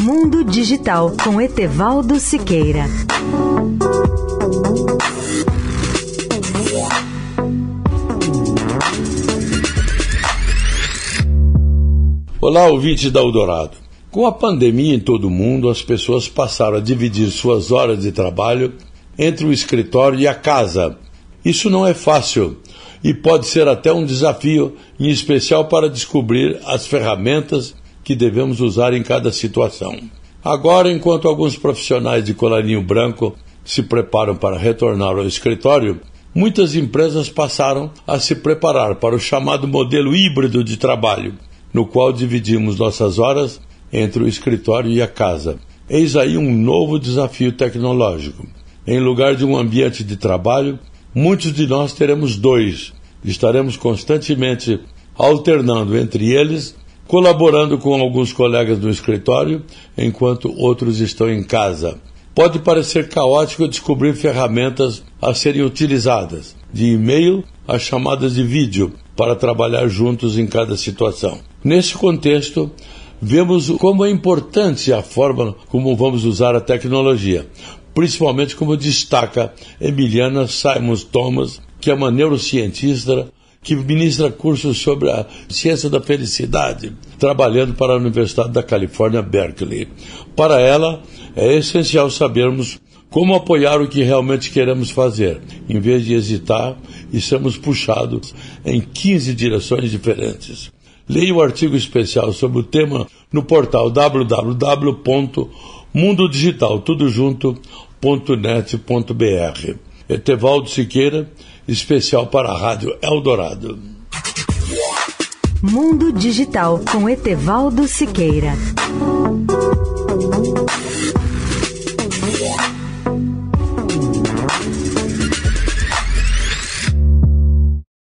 Mundo Digital com Etevaldo Siqueira. Olá, ouvinte da Eldorado. Com a pandemia em todo o mundo, as pessoas passaram a dividir suas horas de trabalho entre o escritório e a casa. Isso não é fácil e pode ser até um desafio, em especial para descobrir as ferramentas que devemos usar em cada situação. Agora, enquanto alguns profissionais de colarinho branco se preparam para retornar ao escritório, muitas empresas passaram a se preparar para o chamado modelo híbrido de trabalho, no qual dividimos nossas horas entre o escritório e a casa. Eis aí um novo desafio tecnológico. Em lugar de um ambiente de trabalho, muitos de nós teremos dois. Estaremos constantemente alternando entre eles colaborando com alguns colegas do escritório, enquanto outros estão em casa. Pode parecer caótico descobrir ferramentas a serem utilizadas, de e-mail a chamadas de vídeo, para trabalhar juntos em cada situação. Nesse contexto, vemos como é importante a forma como vamos usar a tecnologia, principalmente como destaca Emiliana Simons Thomas, que é uma neurocientista que ministra cursos sobre a ciência da felicidade, trabalhando para a Universidade da Califórnia, Berkeley. Para ela, é essencial sabermos como apoiar o que realmente queremos fazer, em vez de hesitar e sermos puxados em 15 direções diferentes. Leia o artigo especial sobre o tema no portal www.mundodigitaltudojunto.net.br. Etevaldo Siqueira, especial para a Rádio Eldorado. Mundo Digital com Etevaldo Siqueira.